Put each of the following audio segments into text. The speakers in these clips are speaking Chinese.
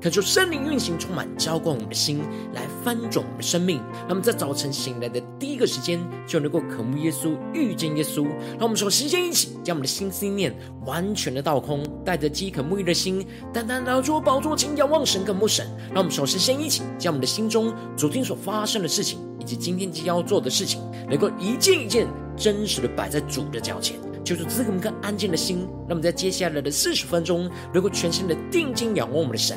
恳求圣灵运行，充满浇灌我们的心，来翻转我们的生命。那么在早晨醒来的第一个时间，就能够渴慕耶稣、遇见耶稣。让我们首先先一起将我们的心思念完全的倒空，带着饥渴沐浴的心，单单来到宝座前仰望神、渴慕神。让我们首先先一起将我们的心中昨天所发生的事情，以及今天即将要做的事情，能够一件一件真实的摆在主的脚前。就是赐给我们个安静的心，让我们在接下来的四十分钟，能够全心的定睛仰望我们的神，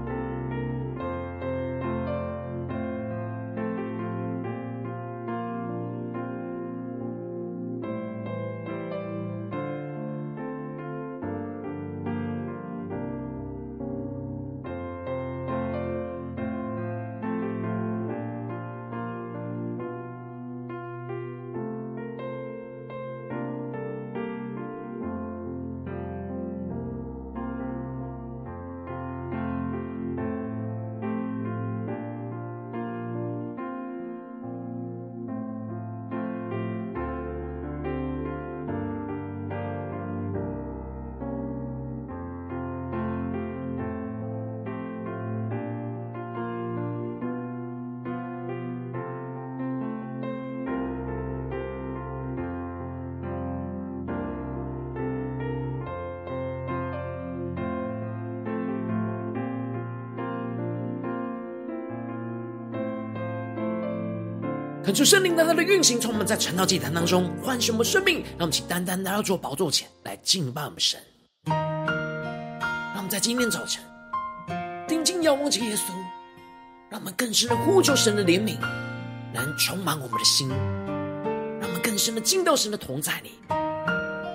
恳求圣灵在他的运行，从我们在晨祷祭坛当中唤醒我们生命，让我们请单单来到主宝座前来敬拜我们神。让我们在今天早晨定睛仰望着耶稣，让我们更深的呼求神的怜悯，能充满我们的心，让我们更深的进到神的同在里，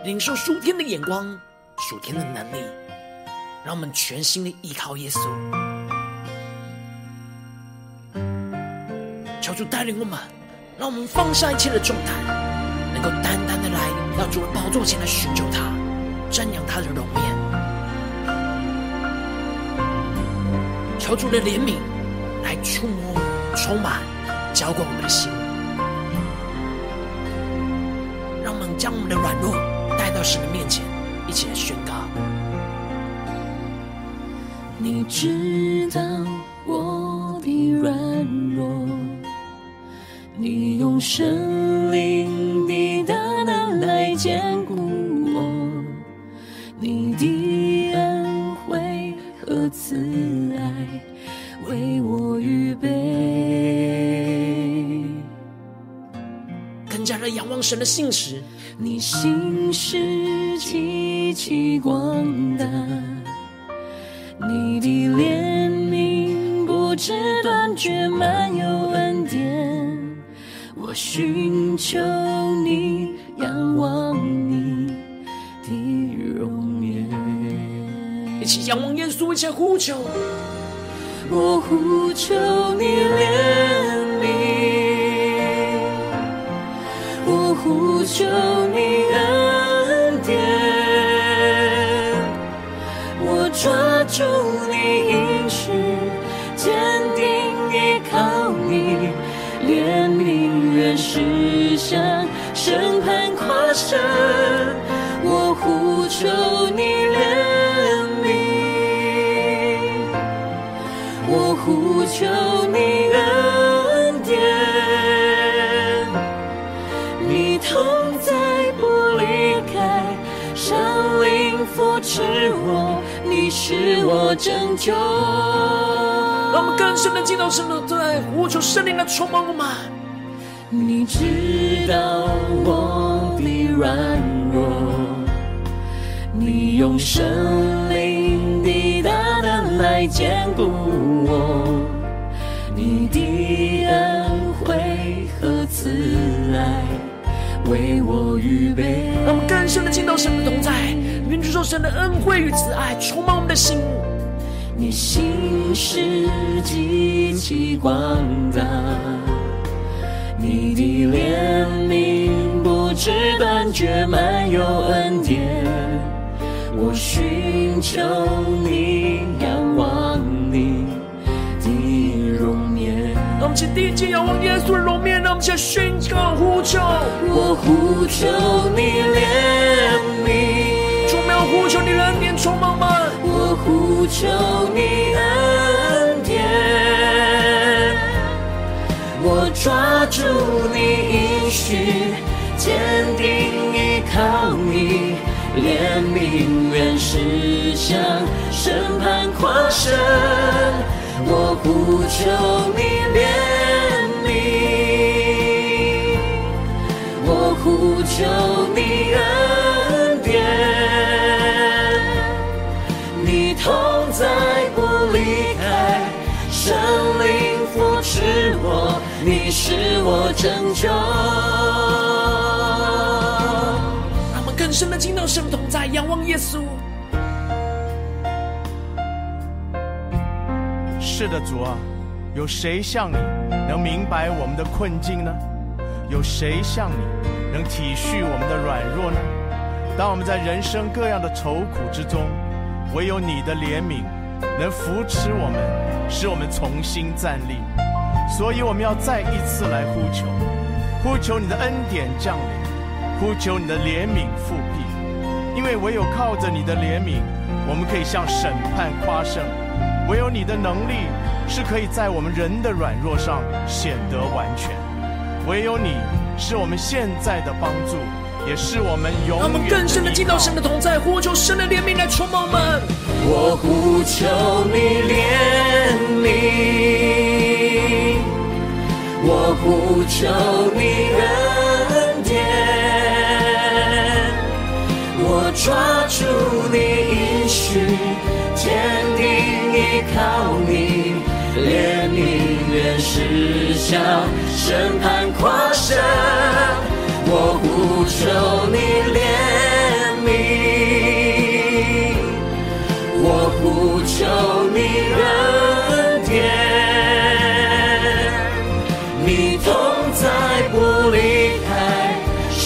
领受属天的眼光、属天的能力，让我们全心的依靠耶稣，求主带领我们。让我们放下一切的重担，能够单单的来到主的宝座前来寻求他，瞻仰他的容颜，求主的怜悯来触摸、充满、浇灌我们的心，让我们将我们的软弱带到神的面前，一起来宣告。你知道我神灵的大能来坚固我，你的恩惠和慈爱为我预备。更加的仰望神的信实，你信实极其广大，稣，一起呼求。我呼求你怜悯，我呼求你恩典，我抓住你应许，坚定依靠你怜悯。愿实现审判跨生，我呼求我拯救。让我们更深的进到神的在呼求圣灵来充满我们。你知道我的软弱，你用圣灵的大能来坚固我，你的恩惠和慈爱为我预备。让我们更深的进到神的同在，愿主受神的恩惠与慈爱充满我们的心。你心是极其广大。你的怜悯不知断绝，满有恩典。我寻求你，仰望你的容颜。让我们先第一节仰望耶稣的容颜，让我们先宣告呼求。我呼求你怜求你恩典，我抓住你应许，坚定依靠你，怜悯原是向审判跨生。我呼求你怜悯，我呼求你恩圣灵扶持我，你是我拯救。让我们更深的听到神同在，仰望耶稣。是的，主啊，有谁像你能明白我们的困境呢？有谁像你能体恤我们的软弱呢？当我们在人生各样的愁苦之中，唯有你的怜悯能扶持我们，使我们重新站立。所以我们要再一次来呼求，呼求你的恩典降临，呼求你的怜悯复辟。因为唯有靠着你的怜悯，我们可以向审判夸胜。唯有你的能力是可以在我们人的软弱上显得完全，唯有你是我们现在的帮助，也是我们永远。我们更深的进到神的同在，呼求神的怜悯来充满我们。我呼求你怜悯，我呼求你恩典，我抓住你应许，坚定。依靠你，怜悯原是向审判跨生。我不求你怜悯，我不求你恩典，你同在不离开，圣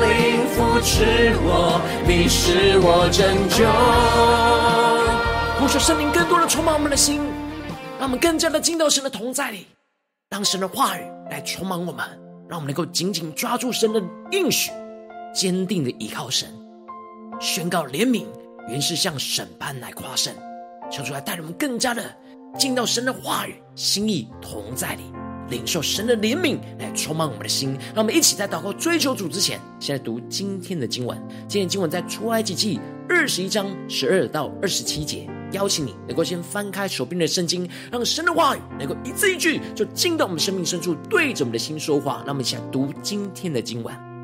灵扶持我，你是我拯救。呼求圣灵更多的充满我们的心，让我们更加的进到神的同在里，让神的话语来充满我们，让我们能够紧紧抓住神的应许，坚定的依靠神，宣告怜悯原是向审判来夸胜，求主来带领我们更加的进到神的话语心意同在里，领受神的怜悯来充满我们的心，让我们一起在祷告追求主之前，先来读今天的经文。今天经文在出埃及记二十一章十二到二十七节。邀请你能够先翻开手边的圣经，让神的话语能够一字一句就进到我们生命深处，对着我们的心说话。让我们一起来读今天的经文。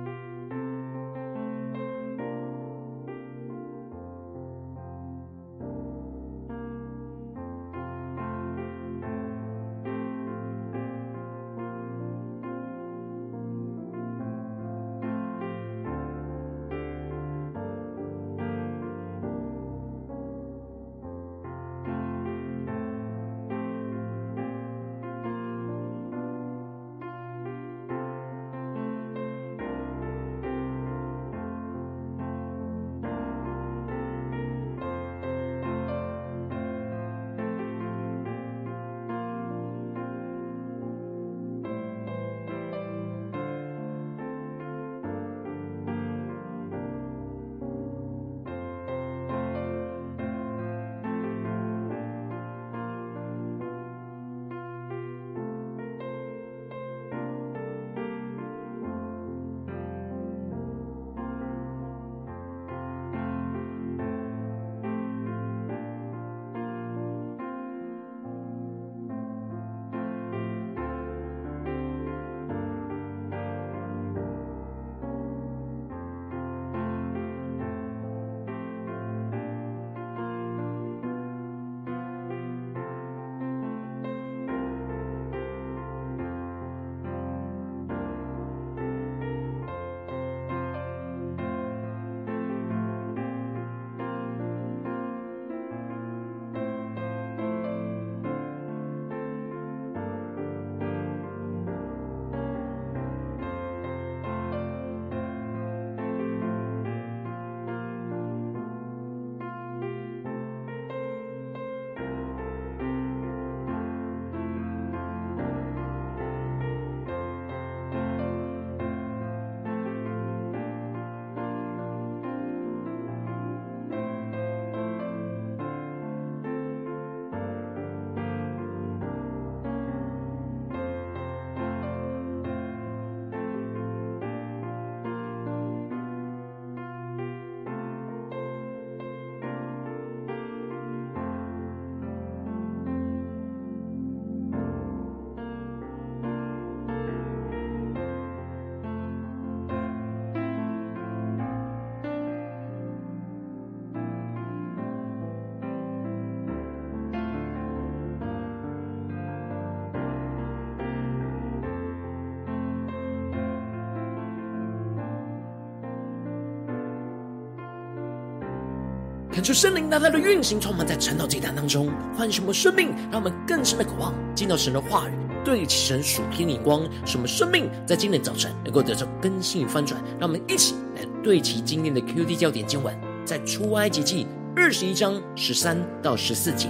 恳求圣灵大大的运行，充满在晨祷祭坛当中，唤醒我们生命，让我们更深的渴望见到神的话语，对齐神属天眼光，使我们生命在今天早晨能够得到更新与翻转。让我们一起来对齐今天的 QD 焦点经文，在出埃及记二十一章十三到十四节：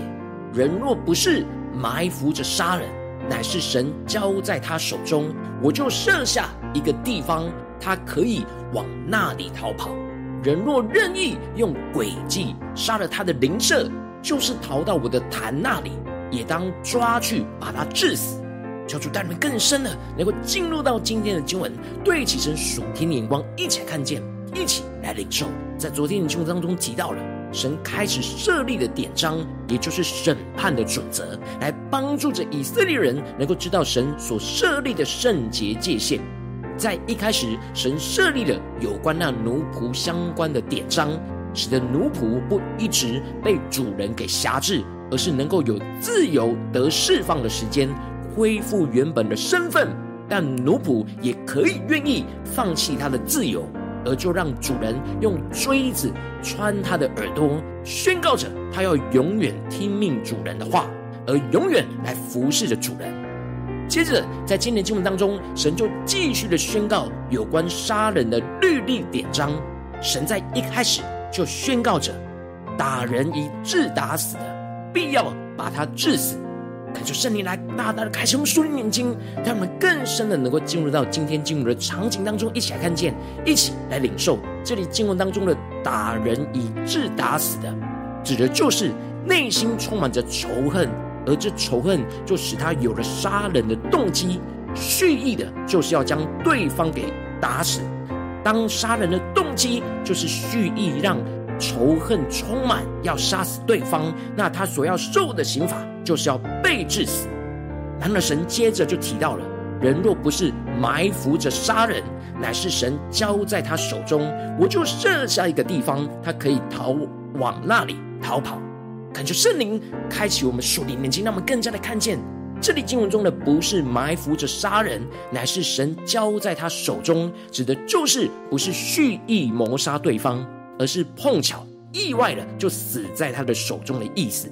人若不是埋伏着杀人，乃是神交在他手中，我就设下一个地方，他可以往那里逃跑。人若任意用诡计杀了他的邻舍，就是逃到我的坛那里，也当抓去把他治死。求主带领更深的，能够进入到今天的经文，对起神属天的眼光，一起来看见，一起来领受。在昨天的经文当中提到了，神开始设立的典章，也就是审判的准则，来帮助着以色列人能够知道神所设立的圣洁界限。在一开始，神设立了有关那奴仆相关的典章，使得奴仆不一直被主人给挟制，而是能够有自由得释放的时间，恢复原本的身份。但奴仆也可以愿意放弃他的自由，而就让主人用锥子穿他的耳朵，宣告着他要永远听命主人的话，而永远来服侍着主人。接着，在今天经文当中，神就继续的宣告有关杀人的律例典章。神在一开始就宣告着，打人以致打死的，必要把他治死。恳求圣灵来大大的开启我们属灵眼睛，让我们更深的能够进入到今天经文的场景当中，一起来看见，一起来领受这里经文当中的打人以致打死的，指的就是内心充满着仇恨。而这仇恨就使他有了杀人的动机，蓄意的就是要将对方给打死。当杀人的动机就是蓄意让仇恨充满，要杀死对方，那他所要受的刑罚就是要被致死。然而神接着就提到了，人若不是埋伏着杀人，乃是神交在他手中，我就设下一个地方，他可以逃往那里逃跑。恳求圣灵开启我们属灵眼睛，让我们更加的看见，这里经文中的不是埋伏着杀人，乃是神交在他手中，指的就是不是蓄意谋杀对方，而是碰巧意外的就死在他的手中的意思。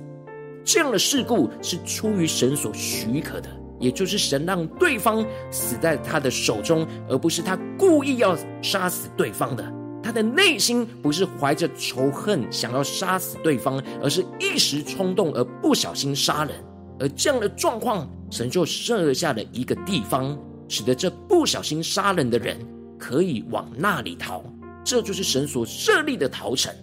这样的事故是出于神所许可的，也就是神让对方死在他的手中，而不是他故意要杀死对方的。他的内心不是怀着仇恨想要杀死对方，而是一时冲动而不小心杀人。而这样的状况，神就设下了一个地方，使得这不小心杀人的人可以往那里逃。这就是神所设立的逃城。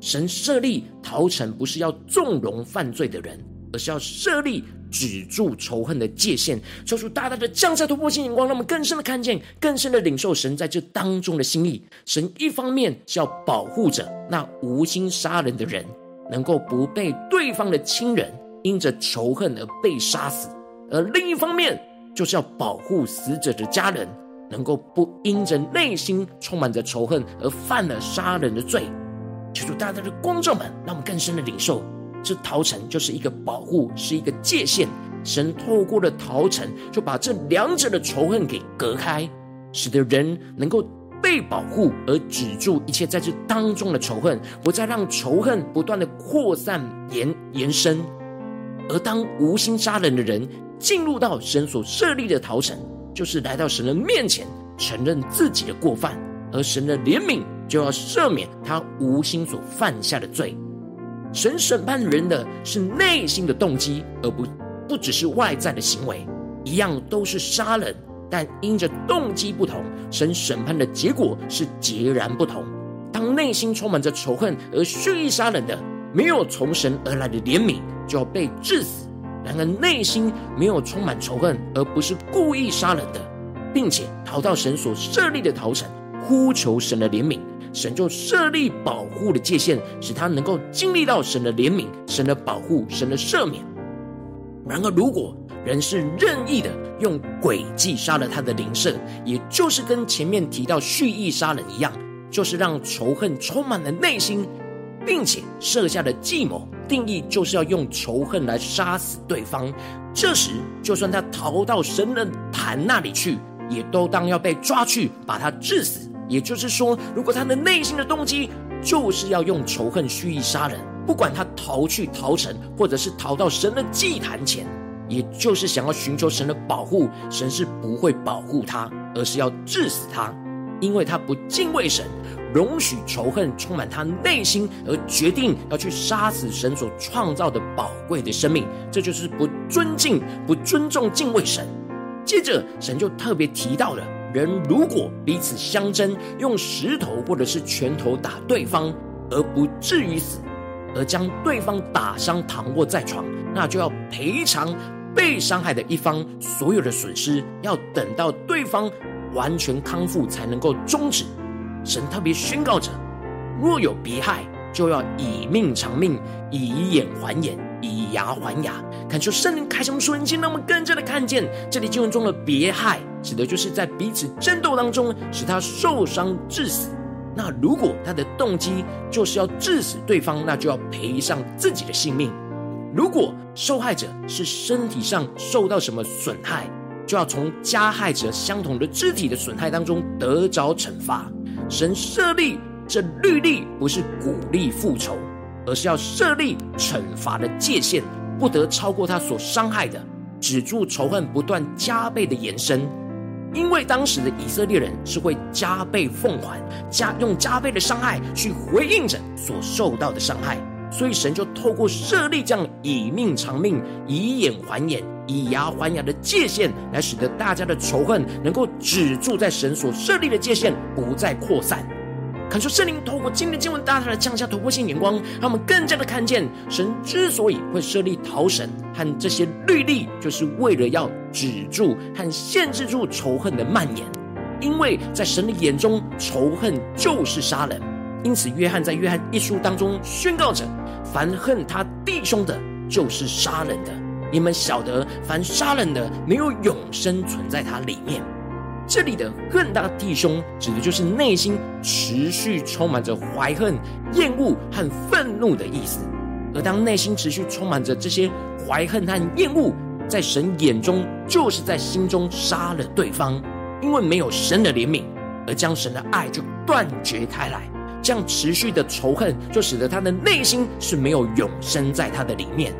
神设立逃城，不是要纵容犯罪的人，而是要设立。止住仇恨的界限，求主大大的降下突破性眼光，让我们更深的看见，更深的领受神在这当中的心意。神一方面是要保护着那无心杀人的人，能够不被对方的亲人因着仇恨而被杀死；而另一方面，就是要保护死者的家人，能够不因着内心充满着仇恨而犯了杀人的罪。求主大大的光照们，让我们更深的领受。这逃城就是一个保护，是一个界限。神透过了逃城，就把这两者的仇恨给隔开，使得人能够被保护，而止住一切在这当中的仇恨，不再让仇恨不断的扩散延延伸。而当无心杀人的人进入到神所设立的逃城，就是来到神的面前，承认自己的过犯，而神的怜悯就要赦免他无心所犯下的罪。神审判人的是内心的动机，而不不只是外在的行为。一样都是杀人，但因着动机不同，神审判的结果是截然不同。当内心充满着仇恨而蓄意杀人的，没有从神而来的怜悯，就要被治死；然而内心没有充满仇恨，而不是故意杀人的，并且逃到神所设立的逃城，呼求神的怜悯。神就设立保护的界限，使他能够经历到神的怜悯、神的保护、神的赦免。然而，如果人是任意的用诡计杀了他的灵舍，也就是跟前面提到蓄意杀人一样，就是让仇恨充满了内心，并且设下的计谋定义就是要用仇恨来杀死对方。这时，就算他逃到神的坛那里去，也都当要被抓去把他治死。也就是说，如果他的内心的动机就是要用仇恨蓄意杀人，不管他逃去逃城，或者是逃到神的祭坛前，也就是想要寻求神的保护。神是不会保护他，而是要治死他，因为他不敬畏神，容许仇恨充满他内心，而决定要去杀死神所创造的宝贵的生命。这就是不尊敬、不尊重、敬畏神。接着，神就特别提到了。人如果彼此相争，用石头或者是拳头打对方，而不至于死，而将对方打伤躺卧在床，那就要赔偿被伤害的一方所有的损失，要等到对方完全康复才能够终止。神特别宣告着：若有别害，就要以命偿命，以眼还眼，以牙还牙。恳求圣灵开什么瞬间，让我们更加的看见这里经文中的别害。指的就是在彼此争斗当中使他受伤致死。那如果他的动机就是要致死对方，那就要赔上自己的性命。如果受害者是身体上受到什么损害，就要从加害者相同的肢体的损害当中得着惩罚。神设立这律例，不是鼓励复仇，而是要设立惩罚的界限，不得超过他所伤害的，止住仇恨不断加倍的延伸。因为当时的以色列人是会加倍奉还，加用加倍的伤害去回应着所受到的伤害，所以神就透过设立这样以命偿命、以眼还眼、以牙还牙的界限，来使得大家的仇恨能够止住在神所设立的界限，不再扩散。恳求圣灵透过今天的经文，大大的降下突破性眼光，让我们更加的看见，神之所以会设立逃神和这些律例，就是为了要止住和限制住仇恨的蔓延。因为在神的眼中，仇恨就是杀人。因此，约翰在约翰一书当中宣告着：凡恨他弟兄的，就是杀人的。你们晓得，凡杀人的，没有永生存在他里面。这里的恨大弟兄，指的就是内心持续充满着怀恨、厌恶和愤怒的意思。而当内心持续充满着这些怀恨和厌恶，在神眼中就是在心中杀了对方，因为没有神的怜悯，而将神的爱就断绝开来。这样持续的仇恨，就使得他的内心是没有永生在他的里面。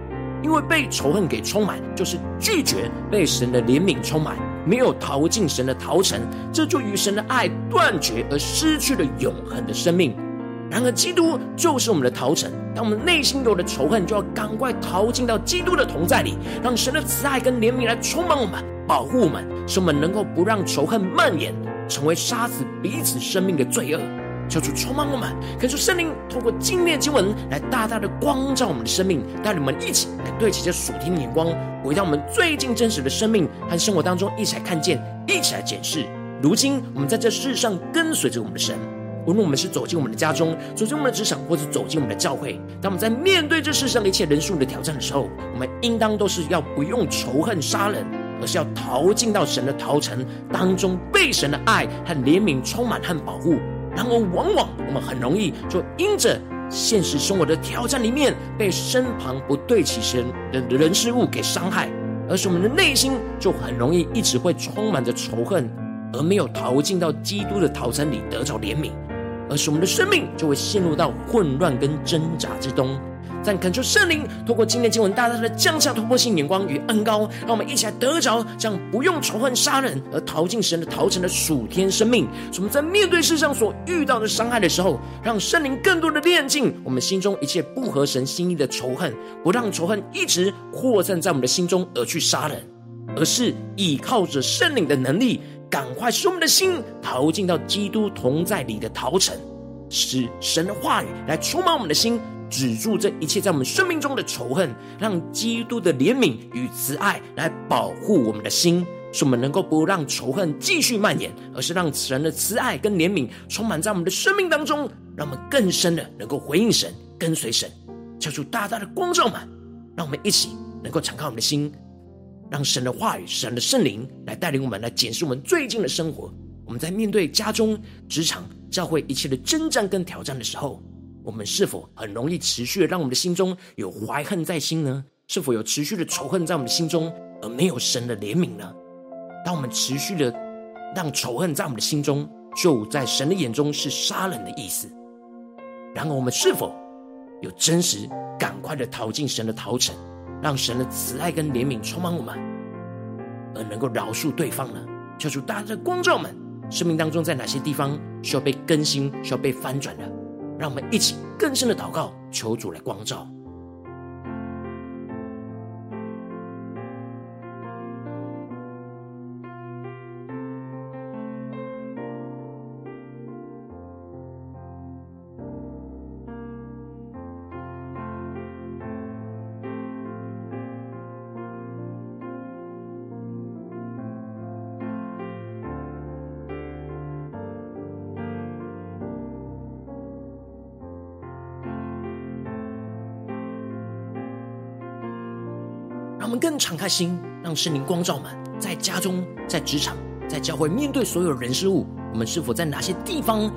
因为被仇恨给充满，就是拒绝被神的怜悯充满。没有逃进神的逃城，这就与神的爱断绝，而失去了永恒的生命。然而，基督就是我们的逃城。当我们内心有了仇恨，就要赶快逃进到基督的同在里，让神的慈爱跟怜悯来充满我们，保护我们，使我们能够不让仇恨蔓延，成为杀死彼此生命的罪恶。求主充满我们，恳求圣灵透过今天的经文来大大的光照我们的生命，带领我们一起来对齐这属天的眼光，回到我们最近真实的生命和生活当中，一起来看见，一起来检视。如今我们在这世上跟随着我们的神，无论我们是走进我们的家中，走进我们的职场，或者走进我们的教会，当我们在面对这世上一切人数的挑战的时候，我们应当都是要不用仇恨杀人，而是要逃进到神的逃城当中，被神的爱和怜悯充满和保护。然而，往往我们很容易就因着现实生活的挑战里面，被身旁不对齐神的人事物给伤害，而是我们的内心就很容易一直会充满着仇恨，而没有逃进到基督的逃城里得着怜悯，而是我们的生命就会陷入到混乱跟挣扎之中。但恳求圣灵透过今天经文大大的降下突破性眼光与恩膏，让我们一起来得着这样不用仇恨杀人而逃进神的逃城的属天生命。使我们在面对世上所遇到的伤害的时候，让圣灵更多的炼净我们心中一切不合神心意的仇恨，不让仇恨一直扩散在我们的心中而去杀人，而是依靠着圣灵的能力，赶快使我们的心逃进到基督同在里的逃城，使神的话语来充满我们的心。止住这一切在我们生命中的仇恨，让基督的怜悯与慈爱来保护我们的心，使我们能够不让仇恨继续蔓延，而是让神的慈爱跟怜悯充满在我们的生命当中，让我们更深的能够回应神，跟随神，求主大大的光照们，让我们一起能够敞开我们的心，让神的话语、神的圣灵来带领我们来检视我们最近的生活。我们在面对家中、职场、教会一切的征战跟挑战的时候。我们是否很容易持续的让我们的心中有怀恨在心呢？是否有持续的仇恨在我们的心中，而没有神的怜悯呢？当我们持续的让仇恨在我们的心中，就在神的眼中是杀人的意思。然而，我们是否有真实、赶快的逃进神的逃城，让神的慈爱跟怜悯充满我们，而能够饶恕对方呢？求主大家的光照们，生命当中在哪些地方需要被更新、需要被翻转的？让我们一起更深的祷告，求主来光照。开心，让圣灵光照们，在家中、在职场、在教会，面对所有人事物，我们是否在哪些地方，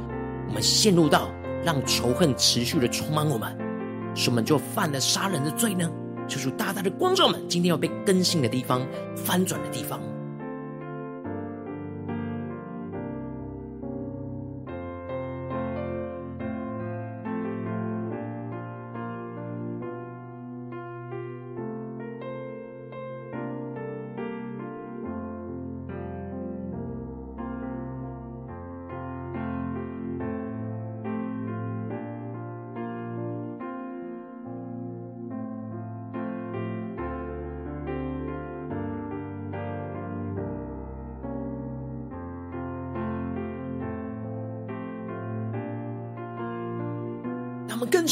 我们陷入到让仇恨持续的充满我们，使我们就犯了杀人的罪呢？就是大大的光照们，今天要被更新的地方、翻转的地方。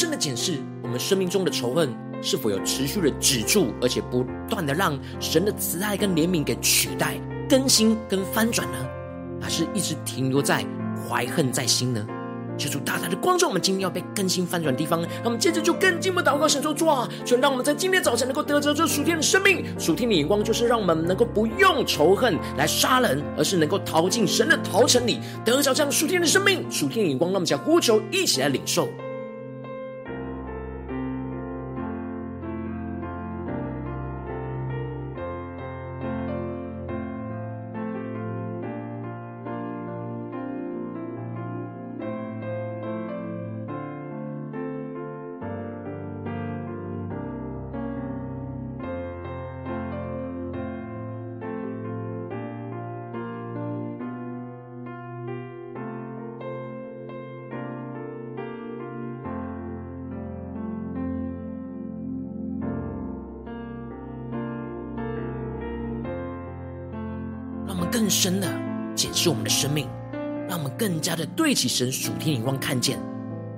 深的检视我们生命中的仇恨是否有持续的止住，而且不断的让神的慈爱跟怜悯给取代、更新跟翻转呢？还是一直停留在怀恨在心呢？求主大大的光照我们今天要被更新翻转的地方。那我们接着就更进一步祷告，神说主啊，求让我们在今天早晨能够得着这属天的生命。属天的眼光就是让我们能够不用仇恨来杀人，而是能够逃进神的逃城里，得着这样属天的生命。属天的眼光，让我们将呼求一起来领受。更深的检视我们的生命，让我们更加的对起神属天眼光看见。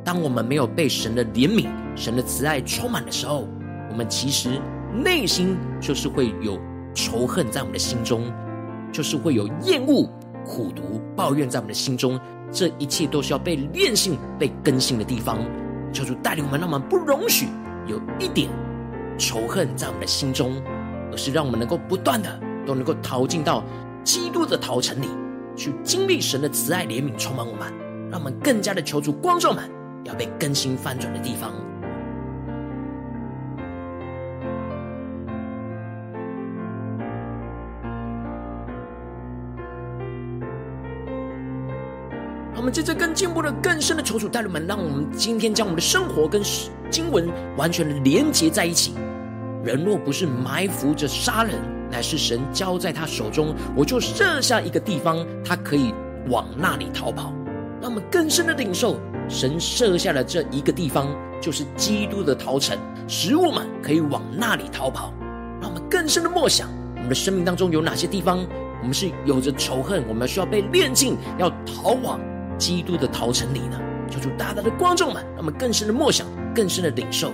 当我们没有被神的怜悯、神的慈爱充满的时候，我们其实内心就是会有仇恨在我们的心中，就是会有厌恶、苦毒、抱怨在我们的心中。这一切都是要被炼性、被更新的地方。求主带领我们，让我们不容许有一点仇恨在我们的心中，而是让我们能够不断的都能够逃进到。基督的陶城里，去经历神的慈爱怜悯充满我们，让我们更加的求主光照们要被更新翻转的地方。让我们接着更进步的、更深的求主带领们，让我们今天将我们的生活跟经文完全的连结在一起。人若不是埋伏着杀人，乃是神交在他手中，我就设下一个地方，他可以往那里逃跑。让我们更深的领受，神设下了这一个地方，就是基督的逃城，使我们可以往那里逃跑。让我们更深的默想，我们的生命当中有哪些地方，我们是有着仇恨，我们需要被炼净，要逃往基督的逃城里呢？求主大大的光众们，让我们更深的默想，更深的领受。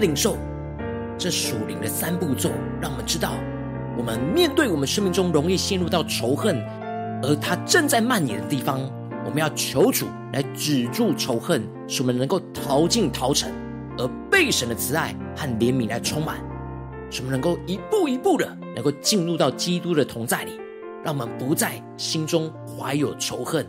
领受这属灵的三步骤，让我们知道，我们面对我们生命中容易陷入到仇恨，而它正在蔓延的地方，我们要求主来止住仇恨，使我们能够逃进逃城，而被神的慈爱和怜悯来充满，使我们能够一步一步的能够进入到基督的同在里，让我们不在心中怀有仇恨，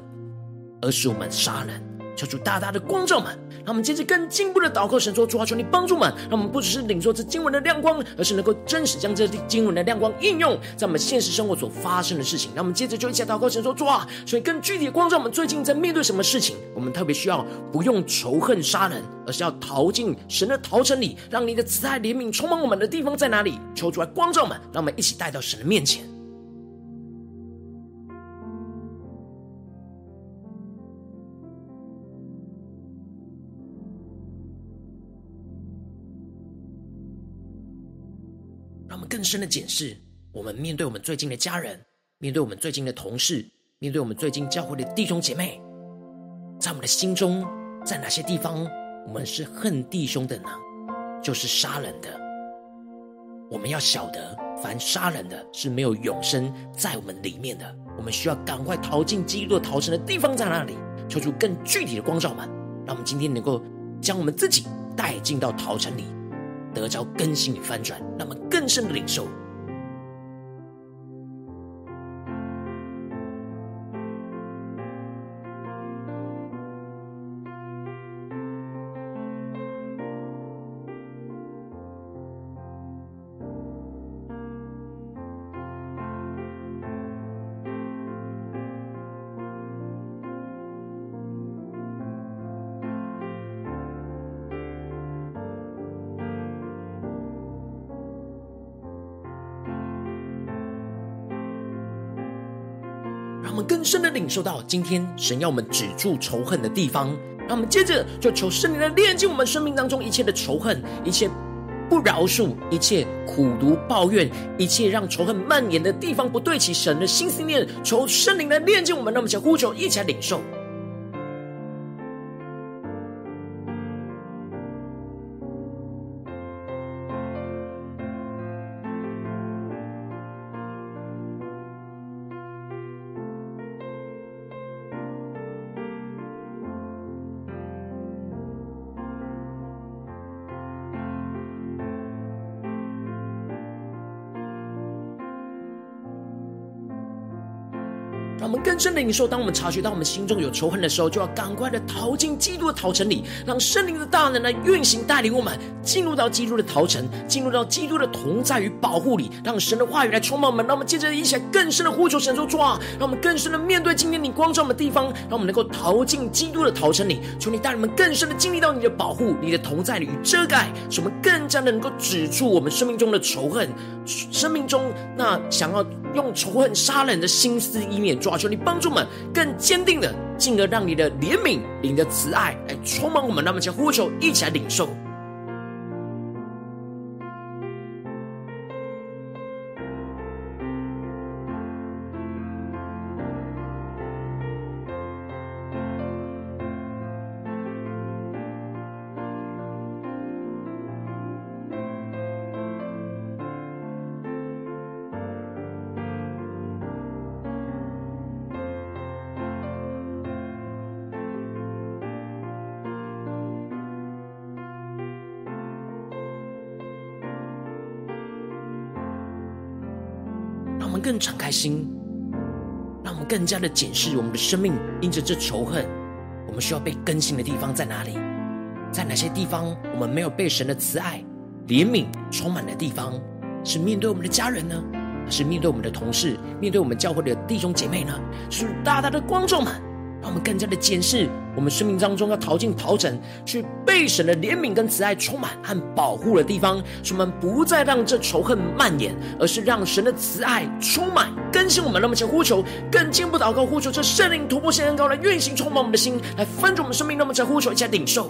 而使我们杀人。求主大大的光照们，让我们接着更进一步的祷告，神说：主啊，求你帮助们，让我们不只是领受这经文的亮光，而是能够真实将这经文的亮光应用在我们现实生活所发生的事情。让我们接着就一起祷告，神说：主啊，所以更具体的光照我们最近在面对什么事情？我们特别需要不用仇恨杀人，而是要逃进神的逃城里，让你的慈爱怜悯充满我们的地方在哪里？求主来光照们，让我们一起带到神的面前。更深的检视，我们面对我们最近的家人，面对我们最近的同事，面对我们最近教会的弟兄姐妹，在我们的心中，在哪些地方我们是恨弟兄的呢？就是杀人的。我们要晓得，凡杀人的是没有永生在我们里面的。我们需要赶快逃进基督的逃生的地方在哪里？求出更具体的光照们，让我们今天能够将我们自己带进到逃城里。得着更新与翻转，那么更深的领受。领受到，今天神要我们止住仇恨的地方。那我们接着就求圣灵来炼净我们生命当中一切的仇恨，一切不饶恕，一切苦毒抱怨，一切让仇恨蔓延的地方，不对齐神的心思念。求圣灵来炼净我们，让我们想呼求，一起来领受。让我们更深的领受，当我们察觉到我们心中有仇恨的时候，就要赶快的逃进基督的逃城里，让圣灵的大能来运行带领我们进入到基督的逃城，进入到基督的同在与保护里，让神的话语来充满我们。让我们接着一起来更深的呼求神说：主啊，让我们更深的面对今天你光照我们的地方，让我们能够逃进基督的逃城里。求你带领我们更深的经历到你的保护、你的同在与遮盖，使我们更加的能够止住我们生命中的仇恨，生命中那想要用仇恨杀人的心思意念。求你帮助我们更坚定的，进而让你的怜悯、你的慈爱来充满我们。那么将呼求一起来领受。开心，让我们更加的检视我们的生命，因着这仇恨，我们需要被更新的地方在哪里？在哪些地方我们没有被神的慈爱、怜悯充满的地方？是面对我们的家人呢？还是面对我们的同事？面对我们教会的弟兄姐妹呢？是大大的光众们。让我们更加的检视我们生命当中要逃进逃城，去被神的怜悯跟慈爱充满和保护的地方，使我们不再让这仇恨蔓延，而是让神的慈爱充满更新我们。让我们呼求，更进一步祷告，呼求这圣灵突破性恩高来运行充满我们的心，来翻转我们生命。让我们呼求，一下领受。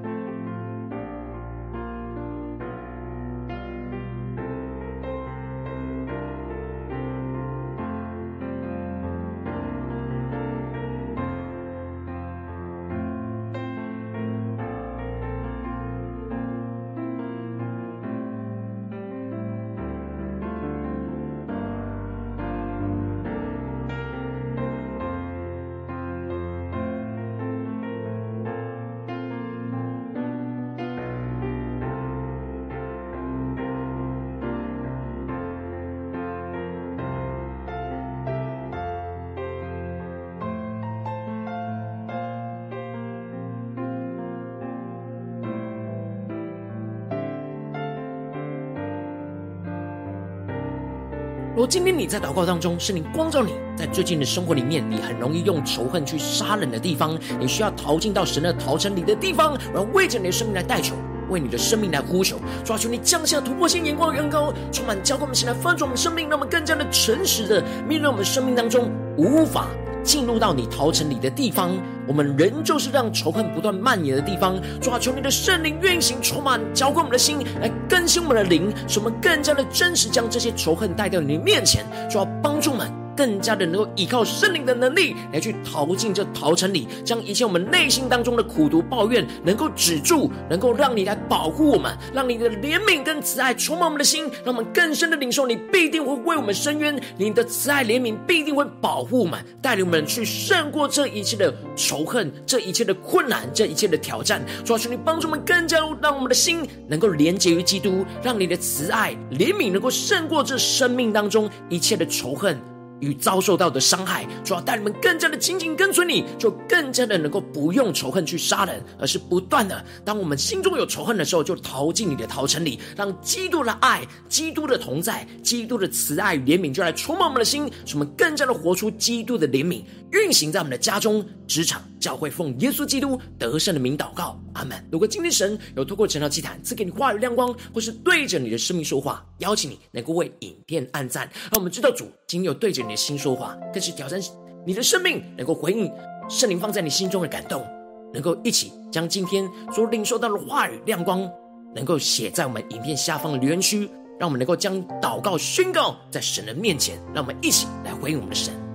今天你在祷告当中，圣灵光照你，在最近的生活里面，你很容易用仇恨去杀人的地方，你需要逃进到神的逃城里的地方，然后为着你的生命来代求，为你的生命来呼求，抓住你降下突破性眼光，远高，充满教灌我们，现在翻转我们生命，让我们更加的诚实的面对我们生命当中无法进入到你逃城里的地方。我们人就是让仇恨不断蔓延的地方，主啊，求你的圣灵运行，充满浇灌我们的心，来更新我们的灵，使我们更加的真实，将这些仇恨带到你的面前，主啊，帮助们。更加的能够依靠圣灵的能力来去逃进这逃城里，将一切我们内心当中的苦毒抱怨能够止住，能够让你来保护我们，让你的怜悯跟慈爱充满我们的心，让我们更深的领受你必定会为我们伸冤，你的慈爱怜悯必定会保护我们，带领我们去胜过这一切的仇恨，这一切的困难，这一切的挑战。主啊，求你帮助我们更加让我们的心能够连结于基督，让你的慈爱怜悯能够胜过这生命当中一切的仇恨。与遭受到的伤害，主要带你们更加的紧紧跟随你，就更加的能够不用仇恨去杀人，而是不断的，当我们心中有仇恨的时候，就逃进你的逃城里，让基督的爱、基督的同在、基督的慈爱与怜悯就来充满我们的心，使我们更加的活出基督的怜悯，运行在我们的家中、职场、教会，奉耶稣基督得胜的名祷告，阿门。如果今天神有透过晨祷祭坛赐给你话语亮光，或是对着你的生命说话，邀请你能够为影片按赞，让我们知道主今天有对着你的心说话，更是挑战你的生命，能够回应圣灵放在你心中的感动，能够一起将今天所领受到的话语亮光，能够写在我们影片下方的留言区，让我们能够将祷告宣告在神的面前，让我们一起来回应我们的神。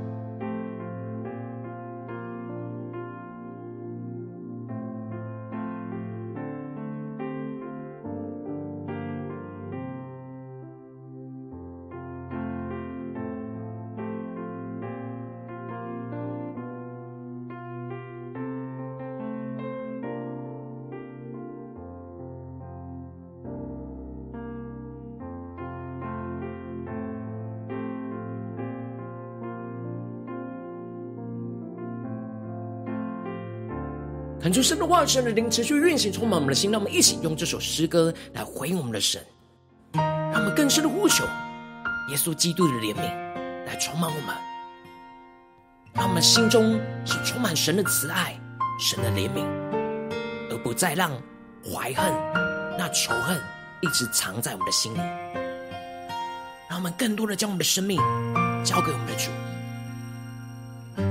恳求神的话语、神的灵持续运行，充满我们的心。让我们一起用这首诗歌来回应我们的神，让我们更深的呼求耶稣基督的怜悯来充满我们，让我们心中是充满神的慈爱、神的怜悯，而不再让怀恨、那仇恨一直藏在我们的心里。让我们更多的将我们的生命交给我们的主，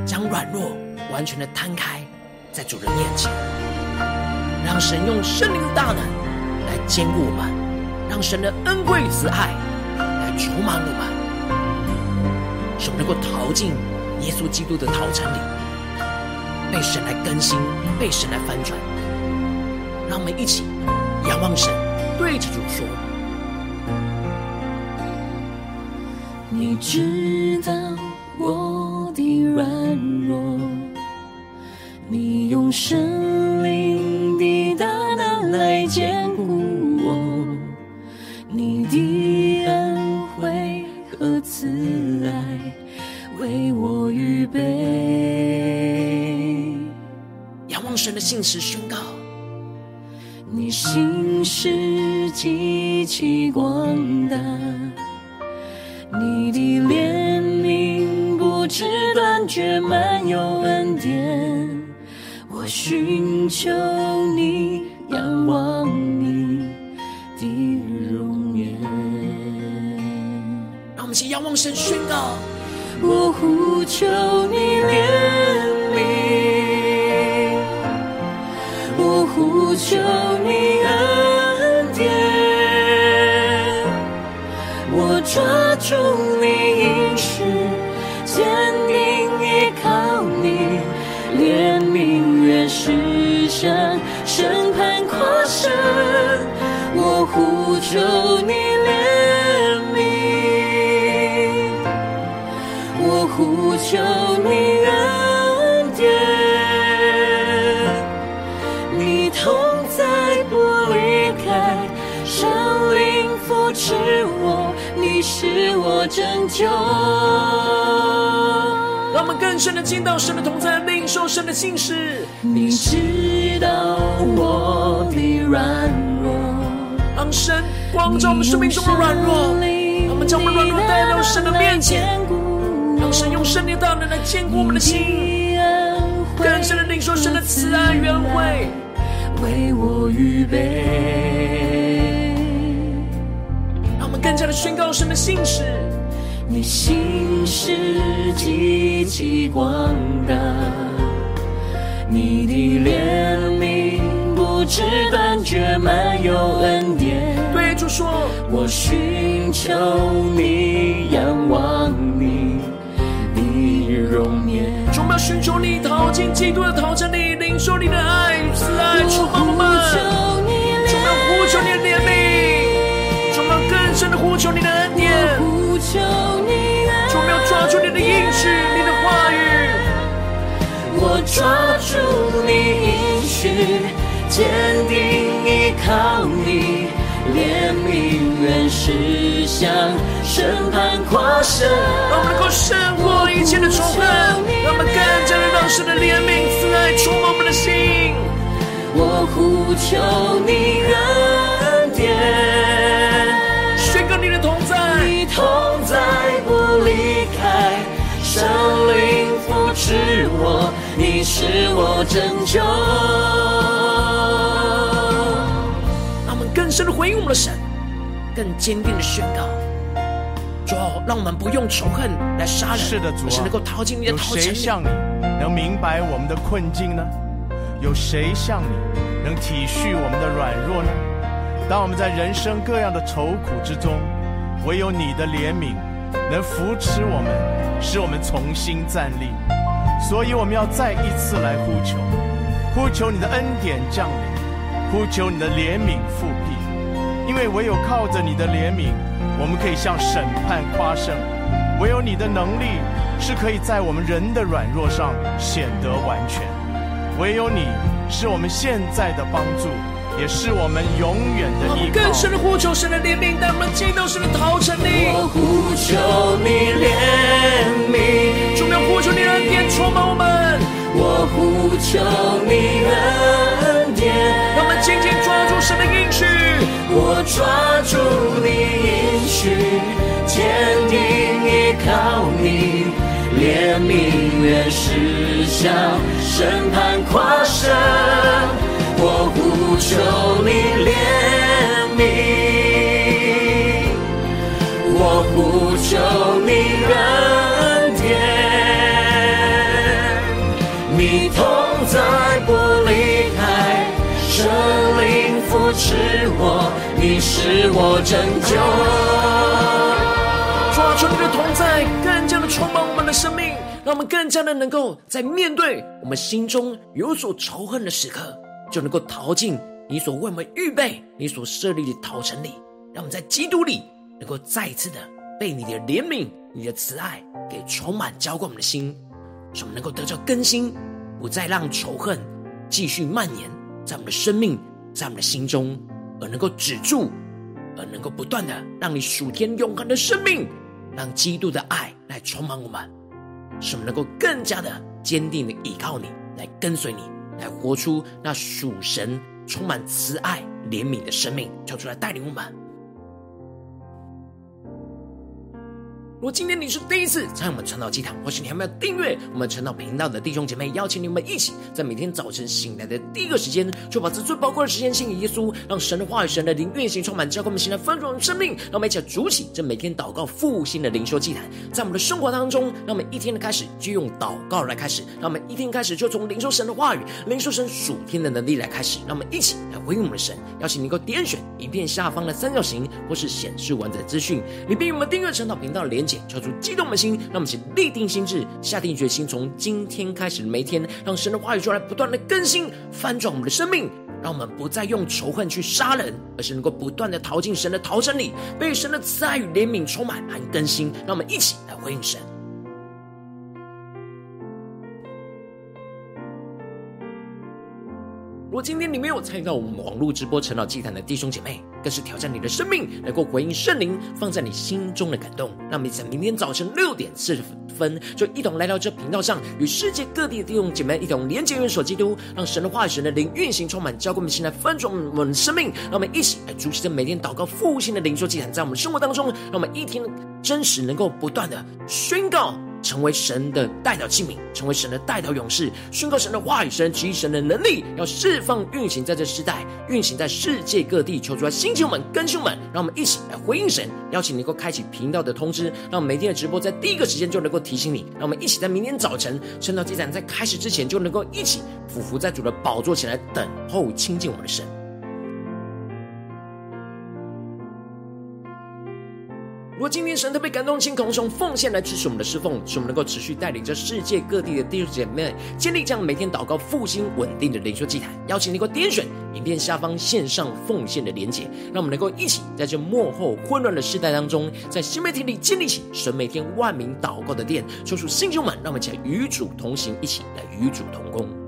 将软弱完全的摊开。在主人面前，让神用圣灵的大能来坚固我们，让神的恩惠与慈爱来充满我们，使我们能够逃进耶稣基督的逃城里，被神来更新，被神来翻转。让我们一起仰望神，对着主说：“你知道极其广大，你的怜悯不知断绝，满有恩典。我寻求你，仰望你的容颜。让我们一起仰望神宣告：我呼求你怜悯，我呼求你抓救。让我们更深的进到神的同在，领受神的信实。你知道我的软弱，让神光照我们生命中的软弱，让我们将我们软弱带到神的面前，让神用圣灵的大能来坚固我们的心，更深的领受神的慈爱原会为我预备。让我们更加的宣告神的信实。你心事极其广大，你的怜悯不知断绝，满有恩典。对主说，我寻求你，仰望你你容颜。主，我寻求你，逃进基督的逃城里，领受你的爱与慈爱，充满我们。主，我呼求你的怜悯，主，我们更深的呼求你的恩典。抓住你应许，坚定依靠你，怜悯原是向审判跨生。让我们能够胜过一切的仇恨，让我们更加的让神的怜悯慈爱充满我们的心。我呼求你恩典，宣告你的同在，你同在不离开，圣灵扶持我，你是我拯救。让我们更深的回应我们的神，更坚定的宣告：主，让我们不用仇恨来杀人，是的，主啊，而是能够逃进你的有逃城里。谁像你能明白我们的困境呢？有谁像你能体恤我们的软弱呢？当我们在人生各样的愁苦之中，唯有你的怜悯能扶持我们，使我们重新站立。所以我们要再一次来呼求，呼求你的恩典降临，呼求你的怜悯复辟。因为唯有靠着你的怜悯，我们可以向审判夸胜；唯有你的能力是可以在我们人的软弱上显得完全。唯有你是我们现在的帮助，也是我们永远的依靠。更深的呼求神的怜悯，带我们进到神的逃城里。我呼求你怜悯，主，我们呼求你的恩典充满我们。我呼求你恩典，让我们紧紧抓住神的应许。我抓住你应许，坚定依靠你，怜悯原是向审判跨生。我呼不求你怜悯，我呼求你恩典，你同在不离开，圣灵扶持我，你是我拯救。抓住你的同在，更加的充满我们的生命，让我们更加的能够在面对我们心中有所仇恨的时刻，就能够逃进你所为我们预备、你所设立的逃城里，让我们在基督里能够再一次的被你的怜悯、你的慈爱给充满、浇灌我们的心，使我们能够得到更新，不再让仇恨继续蔓延在我们的生命、在我们的心中，而能够止住，而能够不断的让你属天永恒的生命，让基督的爱来充满我们，使我们能够更加的坚定的依靠你，来跟随你。来活出那属神充满慈爱怜悯的生命，跳出来带领我们。如果今天你是第一次在我们传道祭坛，或许你还没有订阅我们传道频道的弟兄姐妹，邀请你们一起在每天早晨醒来的第一个时间，就把这最宝贵的时间献给耶稣，让神的话语、神的灵运行充满，教灌我们现在丰盛生命。让我们一起筑起这每天祷告复兴的灵修祭坛，在我们的生活当中，让我们一天的开始就用祷告来开始，让我们一天开始就从灵修神的话语、灵修神属天的能力来开始。让我们一起来回应我们的神，邀请你能够点选影片下方的三角形，或是显示完整资讯，里边有我们订阅传道频道的连结，敲出激动。的心，让我们一起立定心智，下定决心，从今天开始的每一天，让神的话语就来，不断的更新、翻转我们的生命，让我们不再用仇恨去杀人，而是能够不断的逃进神的逃生里，被神的慈爱与怜悯充满和更新。让我们一起来回应神。如果今天你没有参与到我们网络直播晨祷祭坛的弟兄姐妹，更是挑战你的生命，能够回应圣灵放在你心中的感动。让我们在明天早晨六点四十分，就一同来到这频道上，与世界各地的弟兄姐妹一同连接、元首基督，让神的话语、神的灵运行充满，教灌我们现在分盛我们的生命。让我们一起来主持着每天祷告复兴的灵修祭坛，在我们生活当中，让我们一天真实能够不断的宣告。成为神的代表器皿，成为神的代表勇士，宣告神的话语、神旨意、神的能力，要释放运行在这世代，运行在世界各地。求主来兴起我们、更新们，让我们一起来回应神。邀请能够开启频道的通知，让每天的直播在第一个时间就能够提醒你。让我们一起在明天早晨晨祷祭坛在开始之前，就能够一起俯伏在主的宝座前来等候亲近我们的神。如果今天神特别感动，请同兄奉献来支持我们的侍奉，使我们能够持续带领着世界各地的弟兄姐妹建立这样每天祷告复兴稳定的灵修祭坛。邀请你能够点选影片下方线上奉献的连结，让我们能够一起在这幕后混乱的时代当中，在新媒体里建立起神每天万名祷告的殿。抽出弟兄们，让我们一起来与主同行，一起来与主同工。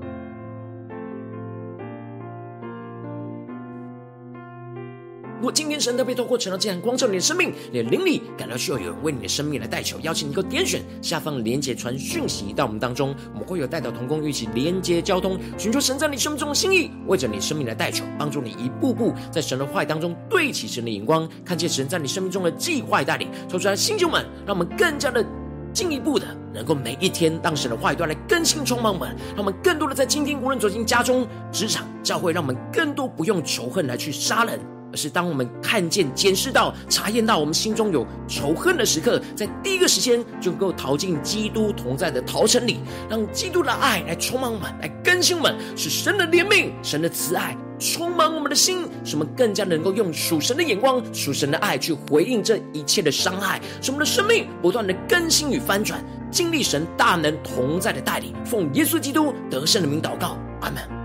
如果今天神特别透过成了这样光照你的生命，你的灵里感到需要有人为你的生命来代求，邀请你能够点选下方连接传讯息到我们当中，我们会有代祷同工一起连接交通，寻求神在你生命中的心意，为着你生命来代求，帮助你一步步在神的话语当中对齐神的眼光，看见神在你生命中的计划带领。抽出来，新旧们，让我们更加的进一步的，能够每一天当神的话语都来更新充满我们，让我们更多的在今天无论走进家中、职场、教会，让我们更多不用仇恨来去杀人。而是当我们看见、检视到、查验到我们心中有仇恨的时刻，在第一个时间就能够逃进基督同在的逃城里，让基督的爱来充满我们，来更新我们，使神的怜悯、神的慈爱充满我们的心，使我们更加能够用属神的眼光、属神的爱去回应这一切的伤害，使我们的生命不断的更新与翻转，经历神大能同在的带领。奉耶稣基督得胜的名祷告，阿门。